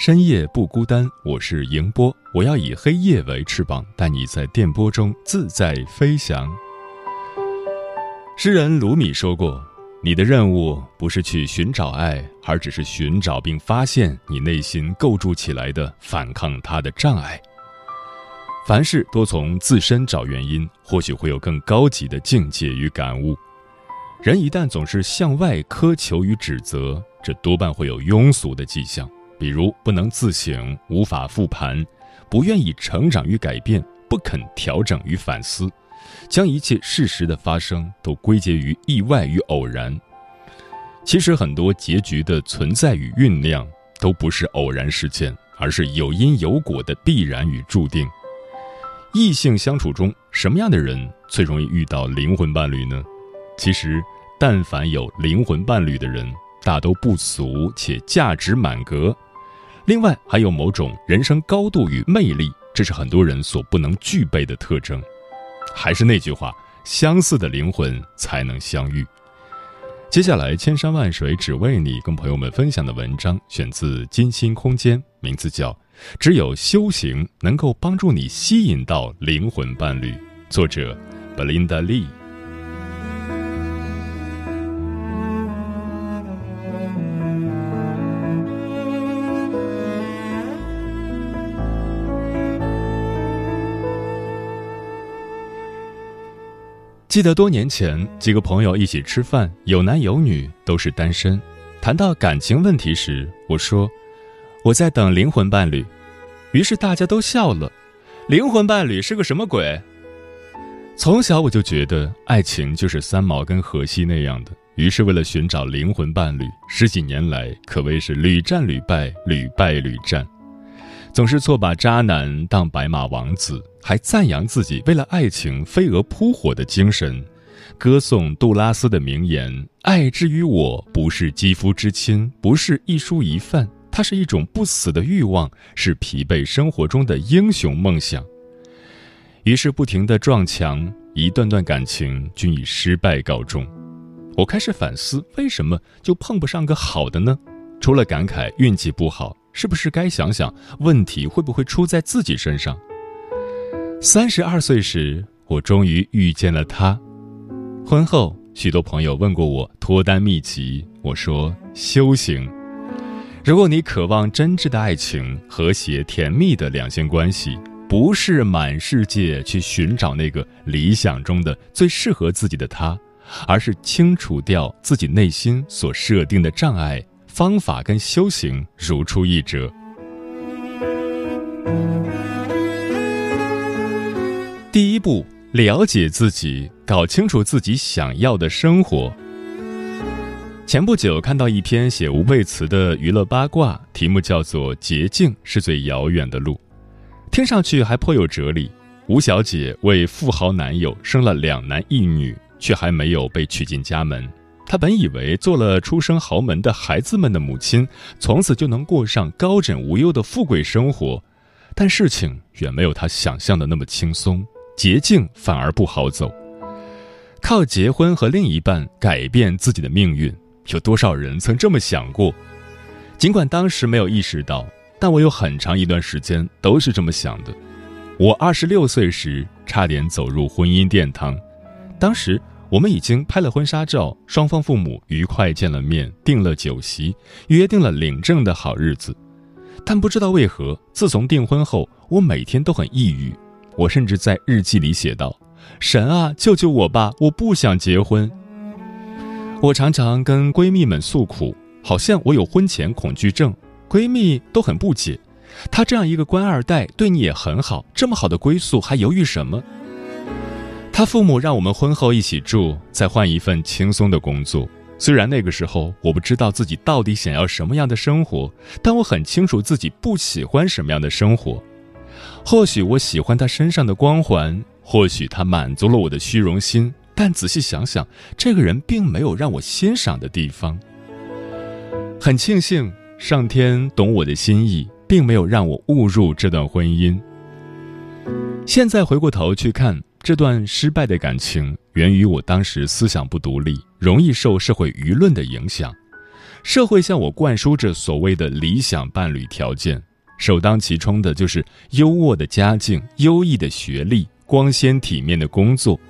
深夜不孤单，我是迎波。我要以黑夜为翅膀，带你在电波中自在飞翔。诗人鲁米说过：“你的任务不是去寻找爱，而只是寻找并发现你内心构筑起来的反抗它的障碍。”凡事多从自身找原因，或许会有更高级的境界与感悟。人一旦总是向外苛求与指责，这多半会有庸俗的迹象。比如不能自省，无法复盘，不愿意成长与改变，不肯调整与反思，将一切事实的发生都归结于意外与偶然。其实很多结局的存在与酝酿都不是偶然事件，而是有因有果的必然与注定。异性相处中，什么样的人最容易遇到灵魂伴侣呢？其实，但凡有灵魂伴侣的人，大都不俗且价值满格。另外还有某种人生高度与魅力，这是很多人所不能具备的特征。还是那句话，相似的灵魂才能相遇。接下来，千山万水只为你，跟朋友们分享的文章选自金星空间，名字叫《只有修行能够帮助你吸引到灵魂伴侣》，作者 Belinda Lee。记得多年前，几个朋友一起吃饭，有男有女，都是单身。谈到感情问题时，我说：“我在等灵魂伴侣。”于是大家都笑了。灵魂伴侣是个什么鬼？从小我就觉得爱情就是三毛跟荷西那样的。于是为了寻找灵魂伴侣，十几年来可谓是屡战屡败，屡败屡战。总是错把渣男当白马王子，还赞扬自己为了爱情飞蛾扑火的精神，歌颂杜拉斯的名言：“爱之于我，不是肌肤之亲，不是一蔬一饭，它是一种不死的欲望，是疲惫生活中的英雄梦想。”于是不停的撞墙，一段段感情均以失败告终。我开始反思，为什么就碰不上个好的呢？除了感慨运气不好。是不是该想想问题会不会出在自己身上？三十二岁时，我终于遇见了他。婚后，许多朋友问过我脱单秘籍，我说修行。如果你渴望真挚的爱情、和谐甜蜜的两性关系，不是满世界去寻找那个理想中的最适合自己的他，而是清除掉自己内心所设定的障碍。方法跟修行如出一辙。第一步，了解自己，搞清楚自己想要的生活。前不久看到一篇写吴佩慈的娱乐八卦，题目叫做《捷径是最遥远的路》，听上去还颇有哲理。吴小姐为富豪男友生了两男一女，却还没有被娶进家门。她本以为做了出生豪门的孩子们的母亲，从此就能过上高枕无忧的富贵生活，但事情远没有她想象的那么轻松，捷径反而不好走。靠结婚和另一半改变自己的命运，有多少人曾这么想过？尽管当时没有意识到，但我有很长一段时间都是这么想的。我二十六岁时差点走入婚姻殿堂，当时。我们已经拍了婚纱照，双方父母愉快见了面，订了酒席，约定了领证的好日子。但不知道为何，自从订婚后，我每天都很抑郁。我甚至在日记里写道：“神啊，救救我吧！我不想结婚。”我常常跟闺蜜们诉苦，好像我有婚前恐惧症。闺蜜都很不解，她这样一个官二代，对你也很好，这么好的归宿还犹豫什么？她父母让我们婚后一起住，再换一份轻松的工作。虽然那个时候我不知道自己到底想要什么样的生活，但我很清楚自己不喜欢什么样的生活。或许我喜欢他身上的光环，或许他满足了我的虚荣心，但仔细想想，这个人并没有让我欣赏的地方。很庆幸上天懂我的心意，并没有让我误入这段婚姻。现在回过头去看。这段失败的感情源于我当时思想不独立，容易受社会舆论的影响。社会向我灌输着所谓的理想伴侣条件，首当其冲的就是优渥的家境、优异的学历、光鲜体面的工作。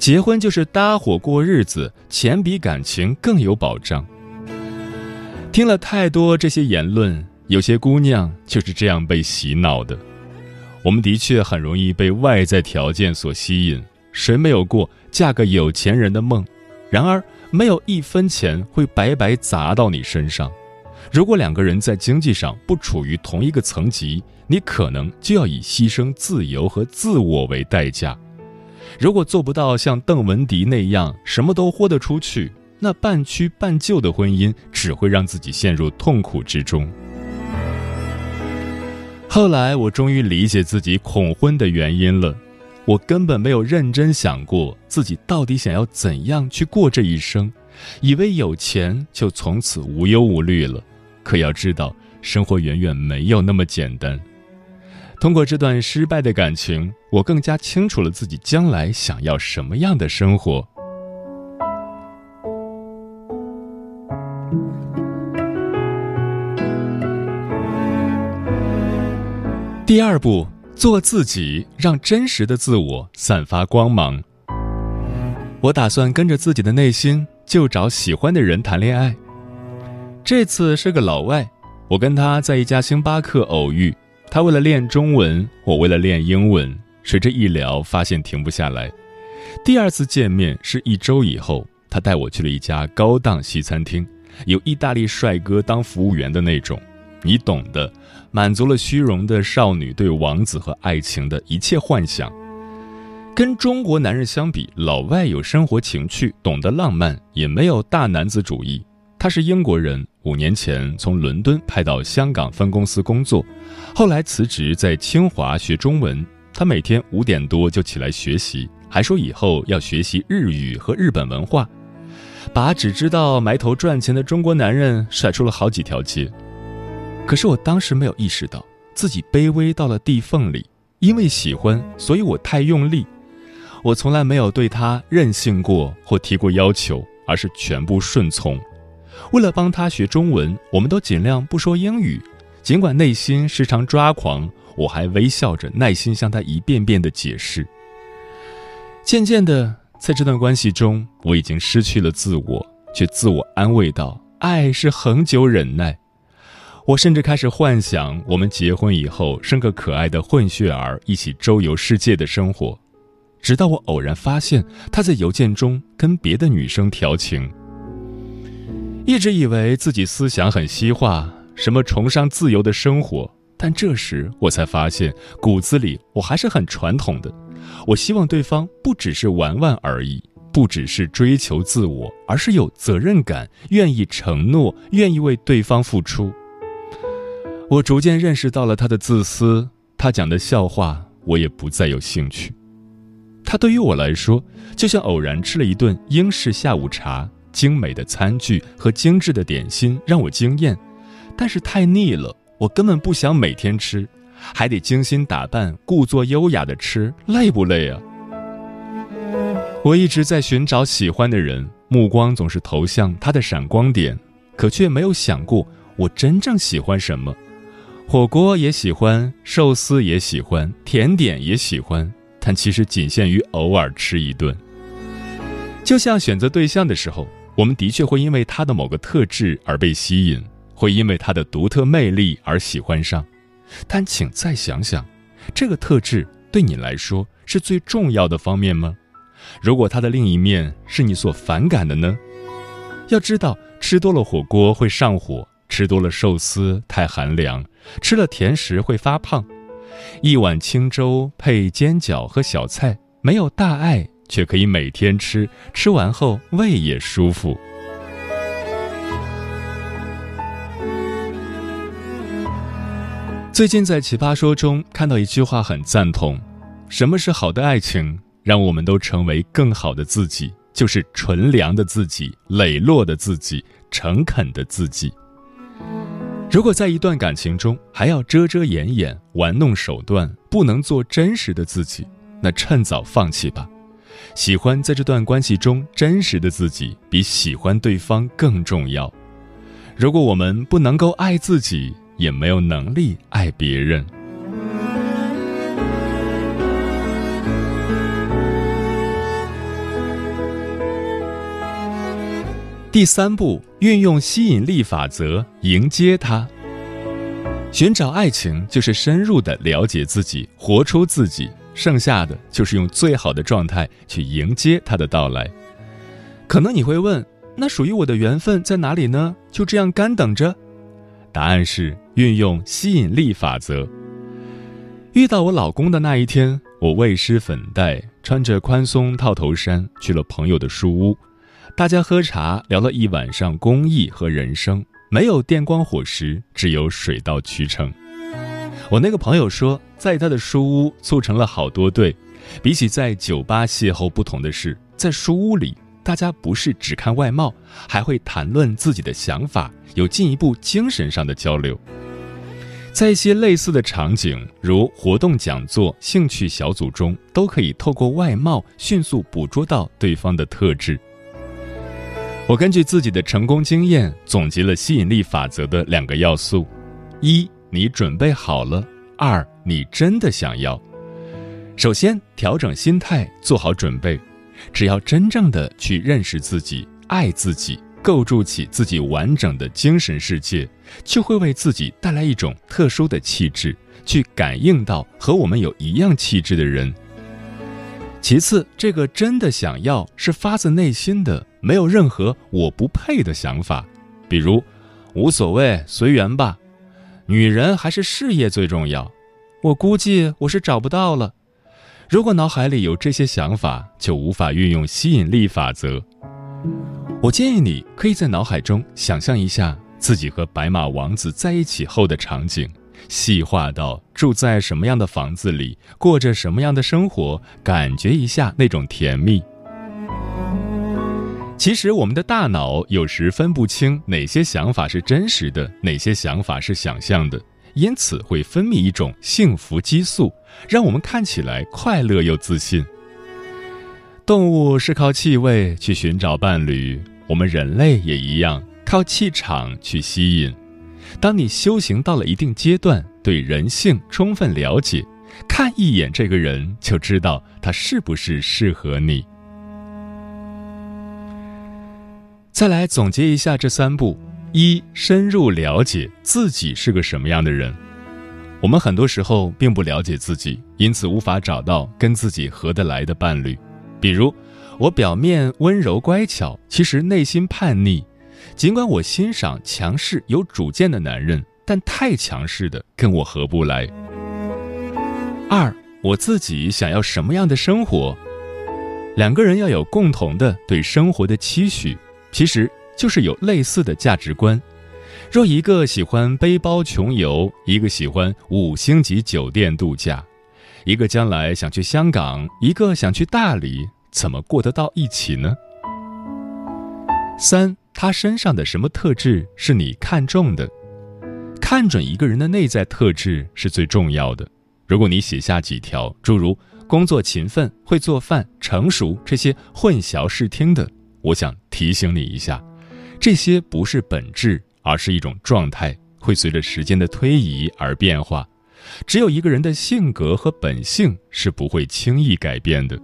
结婚就是搭伙过日子，钱比感情更有保障。听了太多这些言论，有些姑娘就是这样被洗脑的。我们的确很容易被外在条件所吸引，谁没有过嫁个有钱人的梦？然而，没有一分钱会白白砸到你身上。如果两个人在经济上不处于同一个层级，你可能就要以牺牲自由和自我为代价。如果做不到像邓文迪那样什么都豁得出去，那半屈半就的婚姻只会让自己陷入痛苦之中。后来我终于理解自己恐婚的原因了，我根本没有认真想过自己到底想要怎样去过这一生，以为有钱就从此无忧无虑了，可要知道生活远远没有那么简单。通过这段失败的感情，我更加清楚了自己将来想要什么样的生活。第二步，做自己，让真实的自我散发光芒。我打算跟着自己的内心，就找喜欢的人谈恋爱。这次是个老外，我跟他在一家星巴克偶遇。他为了练中文，我为了练英文。随着一聊，发现停不下来。第二次见面是一周以后，他带我去了一家高档西餐厅，有意大利帅哥当服务员的那种。你懂的，满足了虚荣的少女对王子和爱情的一切幻想。跟中国男人相比，老外有生活情趣，懂得浪漫，也没有大男子主义。他是英国人，五年前从伦敦派到香港分公司工作，后来辞职在清华学中文。他每天五点多就起来学习，还说以后要学习日语和日本文化，把只知道埋头赚钱的中国男人甩出了好几条街。可是我当时没有意识到自己卑微到了地缝里，因为喜欢，所以我太用力。我从来没有对他任性过或提过要求，而是全部顺从。为了帮他学中文，我们都尽量不说英语，尽管内心时常抓狂，我还微笑着耐心向他一遍遍的解释。渐渐的，在这段关系中，我已经失去了自我，却自我安慰道：“爱是恒久忍耐。”我甚至开始幻想，我们结婚以后生个可爱的混血儿，一起周游世界的生活。直到我偶然发现他在邮件中跟别的女生调情。一直以为自己思想很西化，什么崇尚自由的生活，但这时我才发现，骨子里我还是很传统的。我希望对方不只是玩玩而已，不只是追求自我，而是有责任感，愿意承诺，愿意为对方付出。我逐渐认识到了他的自私，他讲的笑话我也不再有兴趣。他对于我来说，就像偶然吃了一顿英式下午茶，精美的餐具和精致的点心让我惊艳，但是太腻了，我根本不想每天吃，还得精心打扮、故作优雅的吃，累不累啊？我一直在寻找喜欢的人，目光总是投向他的闪光点，可却没有想过我真正喜欢什么。火锅也喜欢，寿司也喜欢，甜点也喜欢，但其实仅限于偶尔吃一顿。就像选择对象的时候，我们的确会因为他的某个特质而被吸引，会因为他的独特魅力而喜欢上，但请再想想，这个特质对你来说是最重要的方面吗？如果他的另一面是你所反感的呢？要知道，吃多了火锅会上火，吃多了寿司太寒凉，吃了甜食会发胖。一碗清粥配煎饺和小菜，没有大碍，却可以每天吃，吃完后胃也舒服。最近在《奇葩说》中看到一句话，很赞同：什么是好的爱情？让我们都成为更好的自己，就是纯良的自己、磊落的自己、诚恳的自己。如果在一段感情中还要遮遮掩掩、玩弄手段，不能做真实的自己，那趁早放弃吧。喜欢在这段关系中真实的自己，比喜欢对方更重要。如果我们不能够爱自己，也没有能力爱别人。第三步，运用吸引力法则迎接他。寻找爱情就是深入的了解自己，活出自己，剩下的就是用最好的状态去迎接他的到来。可能你会问，那属于我的缘分在哪里呢？就这样干等着？答案是运用吸引力法则。遇到我老公的那一天，我未施粉黛，穿着宽松套头衫去了朋友的书屋。大家喝茶聊了一晚上公益和人生，没有电光火石，只有水到渠成。我那个朋友说，在他的书屋促成了好多对。比起在酒吧邂逅，不同的是，在书屋里，大家不是只看外貌，还会谈论自己的想法，有进一步精神上的交流。在一些类似的场景，如活动、讲座、兴趣小组中，都可以透过外貌迅速捕捉到对方的特质。我根据自己的成功经验总结了吸引力法则的两个要素：一，你准备好了；二，你真的想要。首先，调整心态，做好准备。只要真正的去认识自己、爱自己，构筑起自己完整的精神世界，就会为自己带来一种特殊的气质，去感应到和我们有一样气质的人。其次，这个真的想要是发自内心的，没有任何我不配的想法，比如无所谓随缘吧，女人还是事业最重要，我估计我是找不到了。如果脑海里有这些想法，就无法运用吸引力法则。我建议你可以在脑海中想象一下自己和白马王子在一起后的场景。细化到住在什么样的房子里，过着什么样的生活，感觉一下那种甜蜜。其实我们的大脑有时分不清哪些想法是真实的，哪些想法是想象的，因此会分泌一种幸福激素，让我们看起来快乐又自信。动物是靠气味去寻找伴侣，我们人类也一样，靠气场去吸引。当你修行到了一定阶段，对人性充分了解，看一眼这个人就知道他是不是适合你。再来总结一下这三步：一、深入了解自己是个什么样的人。我们很多时候并不了解自己，因此无法找到跟自己合得来的伴侣。比如，我表面温柔乖巧，其实内心叛逆。尽管我欣赏强势有主见的男人，但太强势的跟我合不来。二，我自己想要什么样的生活？两个人要有共同的对生活的期许，其实就是有类似的价值观。若一个喜欢背包穷游，一个喜欢五星级酒店度假，一个将来想去香港，一个想去大理，怎么过得到一起呢？三。他身上的什么特质是你看中的？看准一个人的内在特质是最重要的。如果你写下几条，诸如工作勤奋、会做饭、成熟这些混淆视听的，我想提醒你一下，这些不是本质，而是一种状态，会随着时间的推移而变化。只有一个人的性格和本性是不会轻易改变的。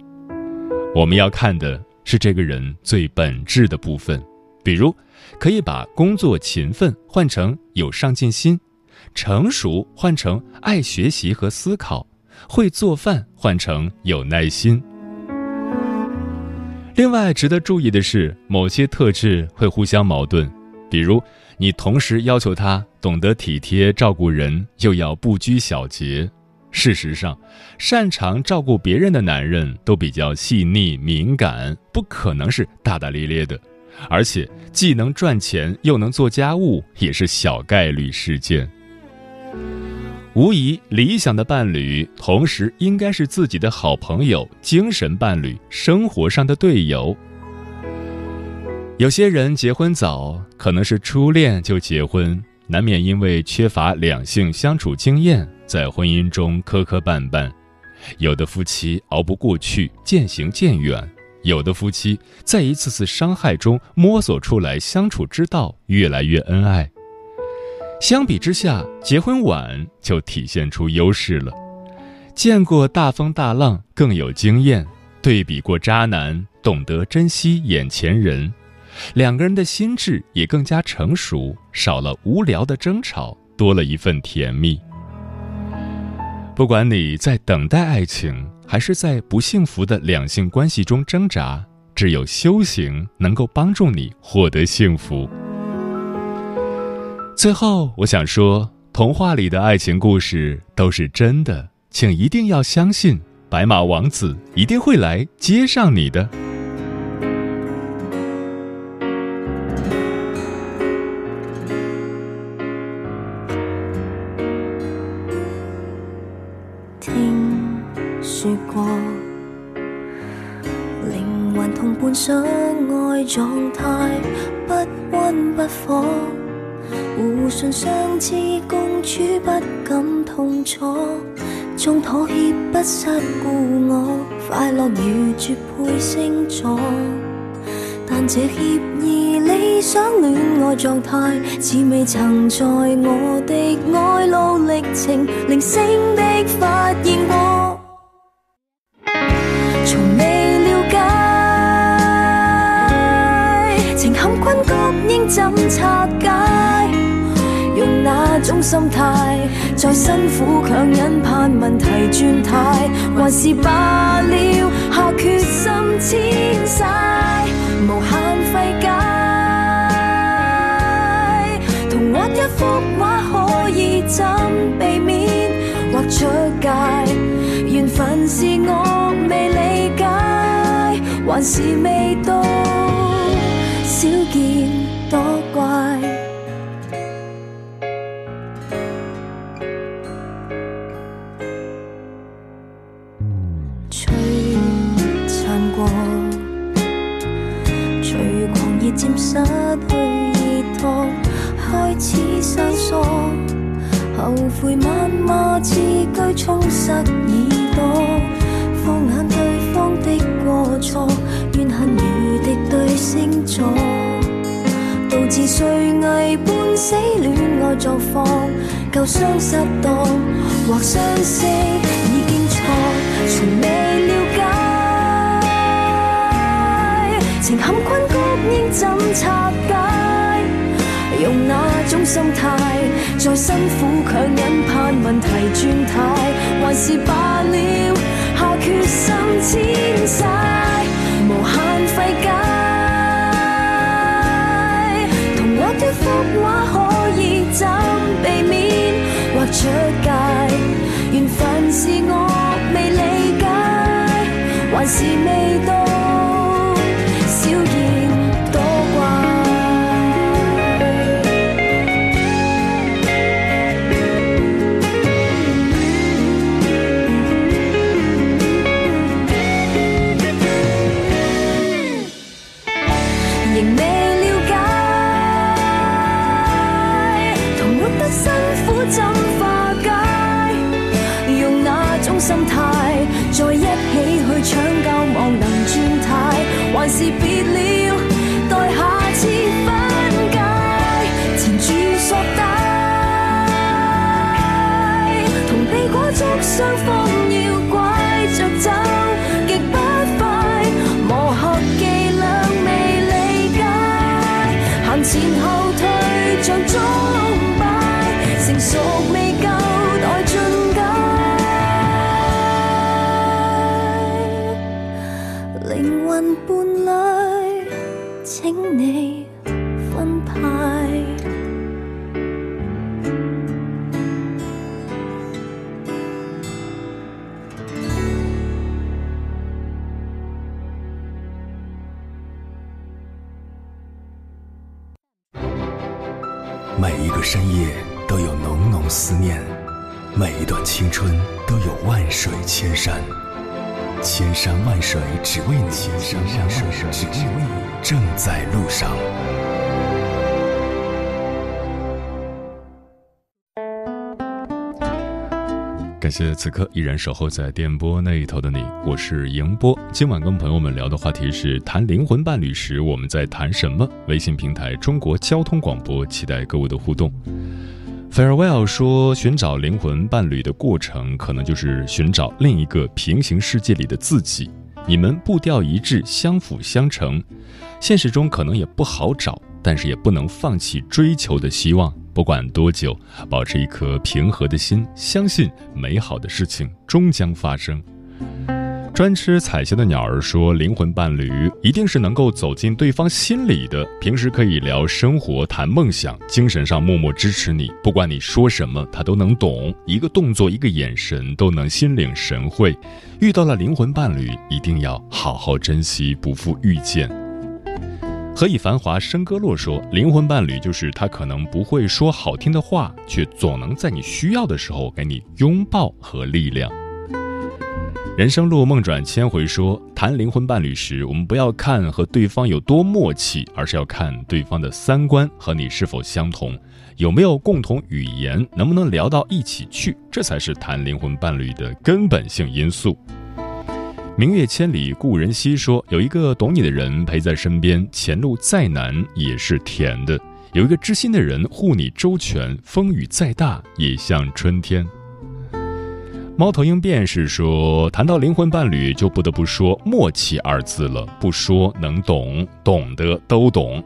我们要看的是这个人最本质的部分。比如，可以把工作勤奋换成有上进心，成熟换成爱学习和思考，会做饭换成有耐心。另外，值得注意的是，某些特质会互相矛盾，比如你同时要求他懂得体贴照顾人，又要不拘小节。事实上，擅长照顾别人的男人都比较细腻敏感，不可能是大大咧咧的。而且，既能赚钱又能做家务，也是小概率事件。无疑，理想的伴侣同时应该是自己的好朋友、精神伴侣、生活上的队友。有些人结婚早，可能是初恋就结婚，难免因为缺乏两性相处经验。在婚姻中磕磕绊绊，有的夫妻熬不过去，渐行渐远；有的夫妻在一次次伤害中摸索出来相处之道，越来越恩爱。相比之下，结婚晚就体现出优势了，见过大风大浪，更有经验；对比过渣男，懂得珍惜眼前人。两个人的心智也更加成熟，少了无聊的争吵，多了一份甜蜜。不管你在等待爱情，还是在不幸福的两性关系中挣扎，只有修行能够帮助你获得幸福。最后，我想说，童话里的爱情故事都是真的，请一定要相信，白马王子一定会来接上你的。听说过，灵魂同伴相爱状态不温不火，互信相知共处不敢痛楚，纵妥协不失故我，快乐如绝配星座。但这协议理想恋爱状态，似未曾在我的爱路历程零星的发现过。怎拆解？心态，再辛苦强忍盼问题转态，还是罢了，下决心迁徙，无限费解。同画一幅画可以怎避免画出界？缘分是我未理解，还是未到少见？多怪，失去依托，开始生疏，后悔谩骂字句充塞耳朵，放眼对方的过错，怨恨如敌对星座。导致睡危半死恋爱状况，旧伤失当或相识已经错，从未情陷困局应怎拆解？用哪种心态，再辛苦强忍盼问题转态，还是罢了，下决心迁徙，无限费解。童话的幅画可以怎避免或出界？缘分是我未理解，还是未到？请你分派每一个深夜都有浓浓思念每一段青春都有万水千山。千山万水只为你，千山万水只为你，正在路上。感谢此刻依然守候在电波那一头的你，我是迎波。今晚跟朋友们聊的话题是谈灵魂伴侣时我们在谈什么？微信平台中国交通广播，期待各位的互动。Farewell 说，寻找灵魂伴侣的过程，可能就是寻找另一个平行世界里的自己。你们步调一致，相辅相成，现实中可能也不好找，但是也不能放弃追求的希望。不管多久，保持一颗平和的心，相信美好的事情终将发生。专吃彩霞的鸟儿说：“灵魂伴侣一定是能够走进对方心里的，平时可以聊生活、谈梦想，精神上默默支持你。不管你说什么，他都能懂，一个动作、一个眼神都能心领神会。遇到了灵魂伴侣，一定要好好珍惜，不负遇见。”何以繁华笙歌落说，灵魂伴侣就是他可能不会说好听的话，却总能在你需要的时候给你拥抱和力量。人生路梦转千回说，谈灵魂伴侣时，我们不要看和对方有多默契，而是要看对方的三观和你是否相同，有没有共同语言，能不能聊到一起去，这才是谈灵魂伴侣的根本性因素。明月千里，故人西。说有一个懂你的人陪在身边，前路再难也是甜的；有一个知心的人护你周全，风雨再大也像春天。猫头鹰便是说，谈到灵魂伴侣，就不得不说“默契”二字了。不说能懂，懂得都懂。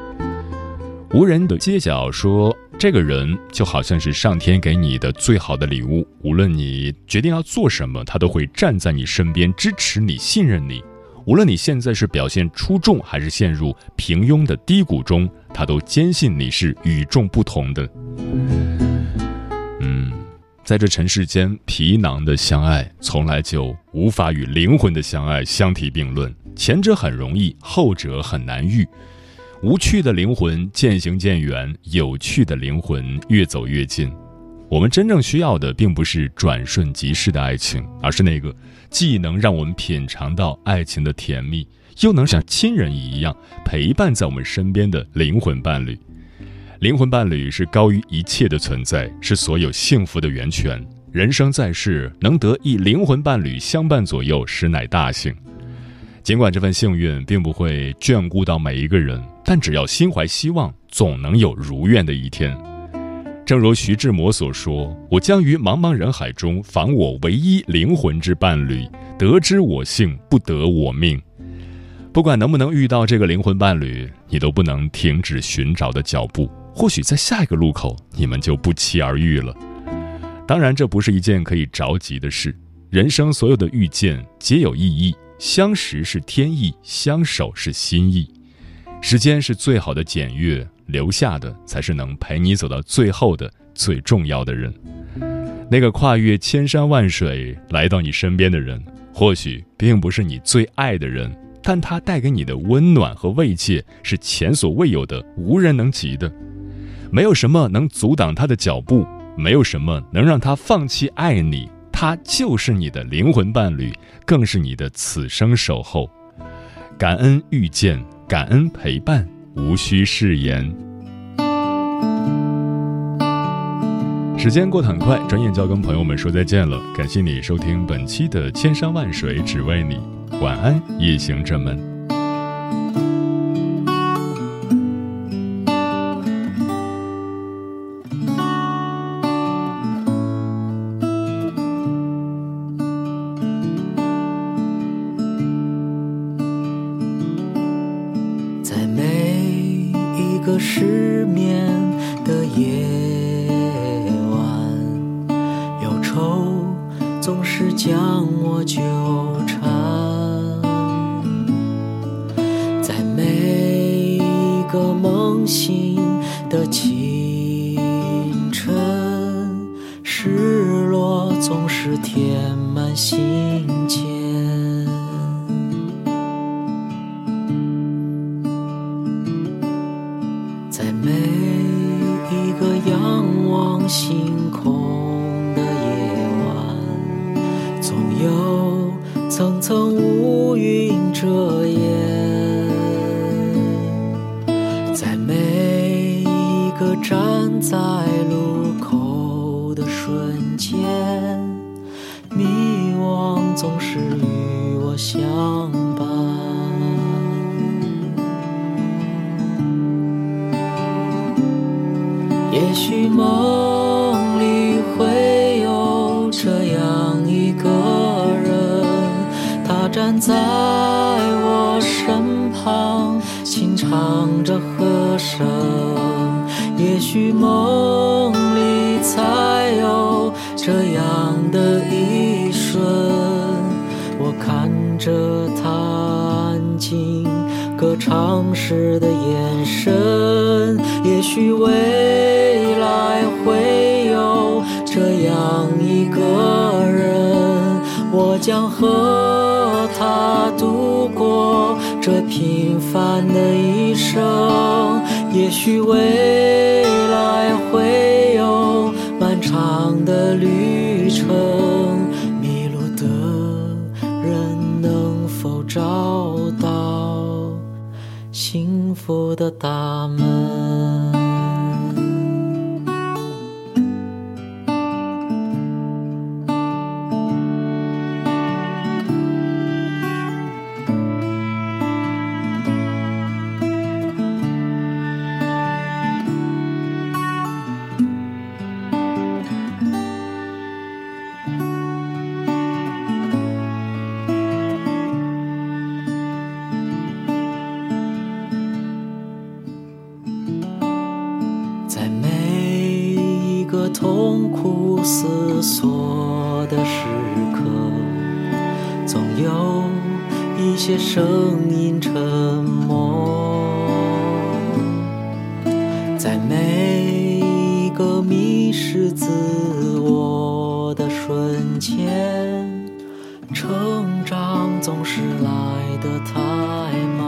无人的街角说。这个人就好像是上天给你的最好的礼物，无论你决定要做什么，他都会站在你身边支持你、信任你。无论你现在是表现出众，还是陷入平庸的低谷中，他都坚信你是与众不同的。嗯，在这尘世间，皮囊的相爱从来就无法与灵魂的相爱相提并论，前者很容易，后者很难遇。无趣的灵魂渐行渐远，有趣的灵魂越走越近。我们真正需要的，并不是转瞬即逝的爱情，而是那个既能让我们品尝到爱情的甜蜜，又能像亲人一样陪伴在我们身边的灵魂伴侣。灵魂伴侣是高于一切的存在，是所有幸福的源泉。人生在世，能得一灵魂伴侣相伴左右，实乃大幸。尽管这份幸运并不会眷顾到每一个人，但只要心怀希望，总能有如愿的一天。正如徐志摩所说：“我将于茫茫人海中访我唯一灵魂之伴侣，得之我幸，不得我命。”不管能不能遇到这个灵魂伴侣，你都不能停止寻找的脚步。或许在下一个路口，你们就不期而遇了。当然，这不是一件可以着急的事。人生所有的遇见皆有意义。相识是天意，相守是心意。时间是最好的检阅，留下的才是能陪你走到最后的最重要的人。那个跨越千山万水来到你身边的人，或许并不是你最爱的人，但他带给你的温暖和慰藉是前所未有的，无人能及的。没有什么能阻挡他的脚步，没有什么能让他放弃爱你。他就是你的灵魂伴侣，更是你的此生守候。感恩遇见，感恩陪伴，无需誓言。时间过得很快，转眼就要跟朋友们说再见了。感谢你收听本期的《千山万水只为你》，晚安，夜行者们。夜晚忧愁总是将我纠缠。在每一个梦醒。也许梦里会有这样一个人，他站在我身旁，轻唱着和声。也许梦里才有这样的一瞬，我看着他安静歌唱时的眼神。也许未将和他度过这平凡的一生。也许未来会有漫长的旅程，迷路的人能否找到幸福的大门？总是来得太慢。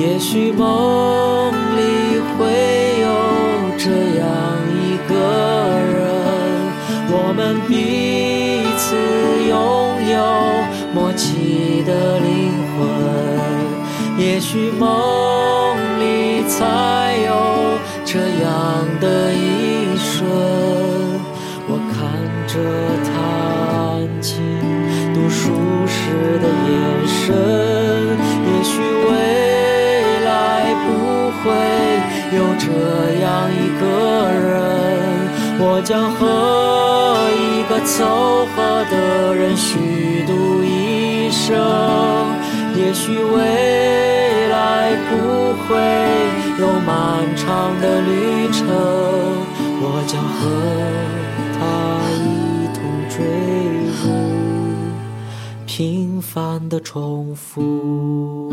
也许梦里会有这样一个人，我们彼此拥有默契的灵魂。也许梦里才的眼神。也许未来不会有这样一个人，我将和一个凑合的人虚度一生。也许未来不会有漫长的旅程，我将和他一同坠入平凡的重复。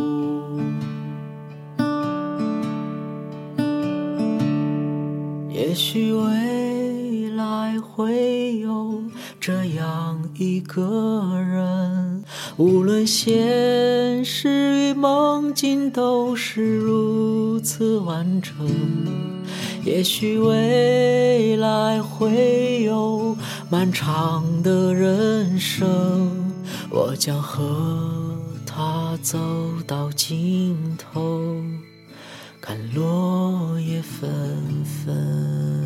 也许未来会有这样一个人，无论现实与梦境都是如此完整。也许未来会有漫长的人生，我将和他走到尽头，看落叶纷纷。